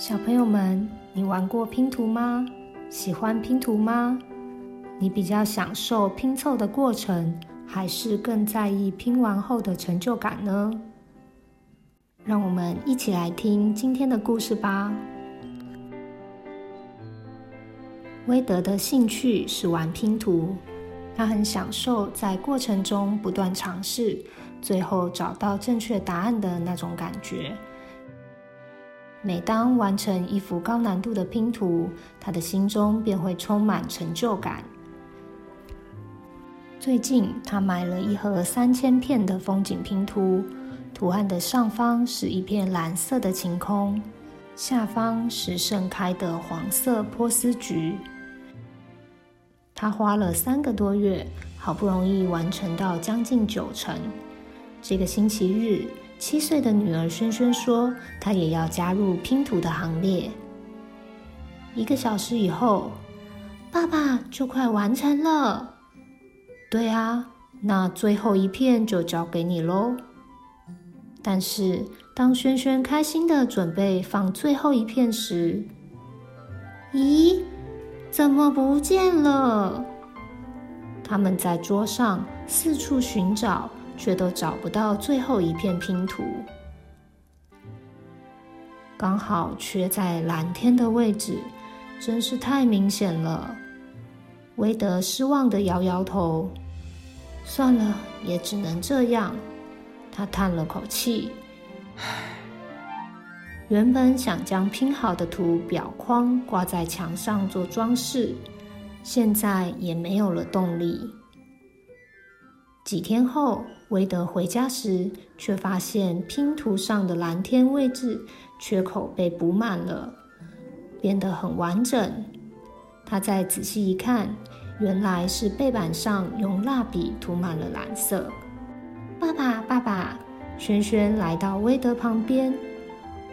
小朋友们，你玩过拼图吗？喜欢拼图吗？你比较享受拼凑的过程，还是更在意拼完后的成就感呢？让我们一起来听今天的故事吧。威德的兴趣是玩拼图，他很享受在过程中不断尝试，最后找到正确答案的那种感觉。每当完成一幅高难度的拼图，他的心中便会充满成就感。最近，他买了一盒三千片的风景拼图，图案的上方是一片蓝色的晴空，下方是盛开的黄色波斯菊。他花了三个多月，好不容易完成到将近九成。这个星期日。七岁的女儿萱萱说：“她也要加入拼图的行列。”一个小时以后，爸爸就快完成了。对啊，那最后一片就交给你喽。但是，当萱萱开心的准备放最后一片时，咦，怎么不见了？他们在桌上四处寻找。却都找不到最后一片拼图，刚好缺在蓝天的位置，真是太明显了。威德失望的摇摇头，算了，也只能这样。他叹了口气，原本想将拼好的图表框挂在墙上做装饰，现在也没有了动力。几天后。韦德回家时，却发现拼图上的蓝天位置缺口被补满了，变得很完整。他再仔细一看，原来是背板上用蜡笔涂满了蓝色。爸爸，爸爸，轩轩来到威德旁边。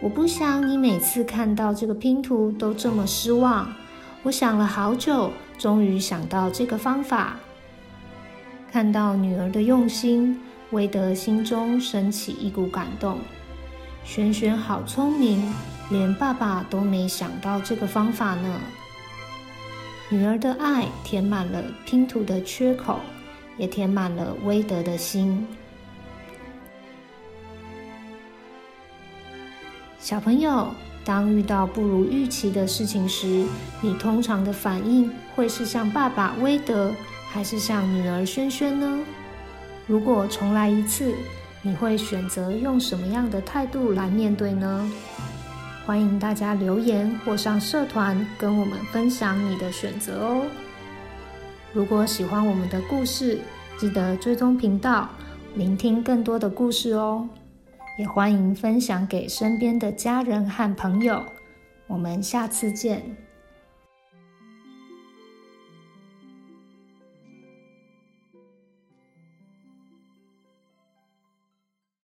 我不想你每次看到这个拼图都这么失望。我想了好久，终于想到这个方法。看到女儿的用心。威德心中升起一股感动，萱萱好聪明，连爸爸都没想到这个方法呢。女儿的爱填满了拼图的缺口，也填满了威德的心。小朋友，当遇到不如预期的事情时，你通常的反应会是像爸爸威德，还是像女儿萱萱呢？如果重来一次，你会选择用什么样的态度来面对呢？欢迎大家留言或上社团跟我们分享你的选择哦。如果喜欢我们的故事，记得追踪频道，聆听更多的故事哦。也欢迎分享给身边的家人和朋友。我们下次见。